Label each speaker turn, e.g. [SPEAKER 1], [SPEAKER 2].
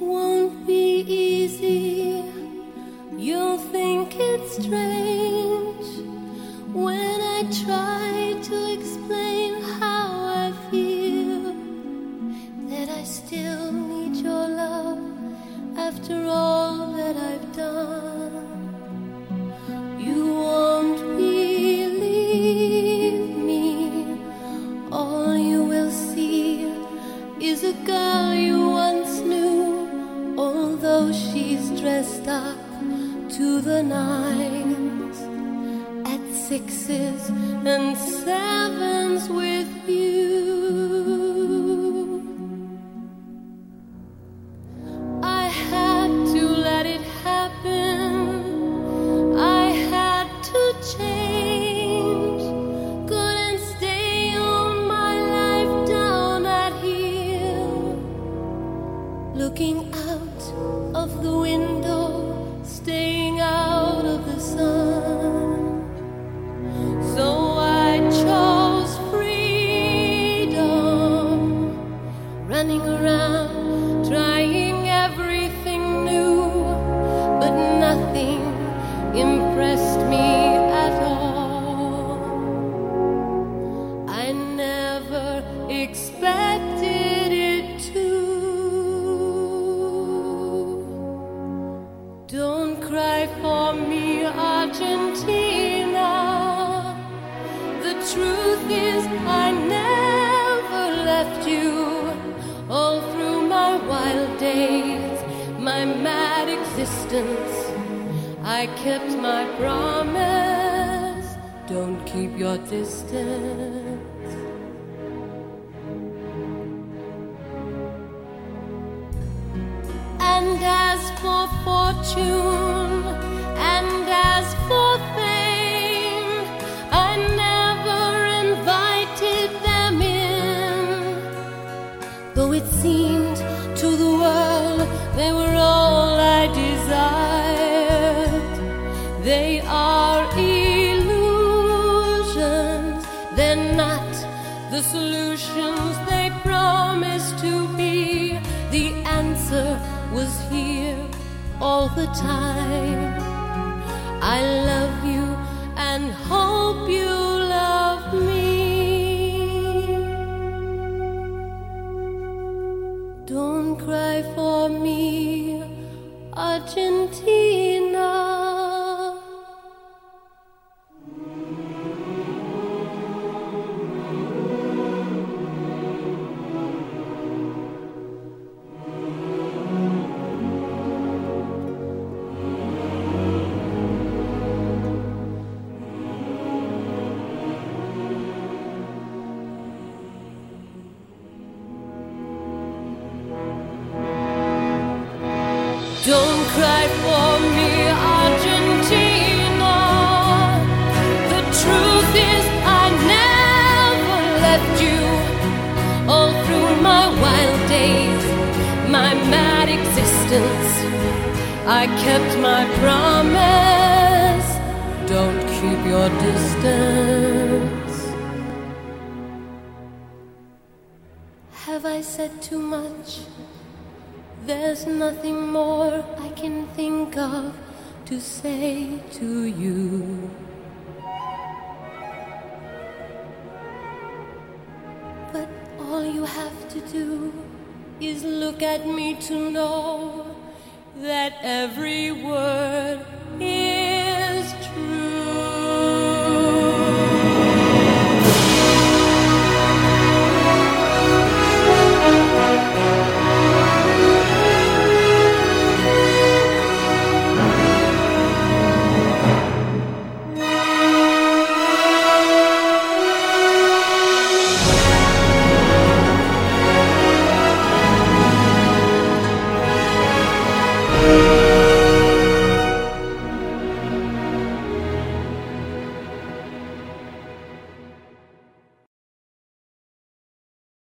[SPEAKER 1] won't be easy. You'll think it's strange although she's dressed up to the nines at sixes and sevens with you. Running around trying everything new, but nothing impressed me at all. I never expected it to. Don't cry for me, Argentina. The truth is, I never left you. Days, my mad existence, I kept my promise. Don't keep your distance. And as for fortune, they were all I desired, they are illusions. They're not the solutions they promised to be. The answer was here all the time. I love you Argentina. Don't cry for me, Argentina. The truth is, I never left you. All through my wild days, my mad existence, I kept my promise. Don't keep your distance. Have I said too much? There's nothing more I can think of to say to you. But all you have to do is look at me to know that every word is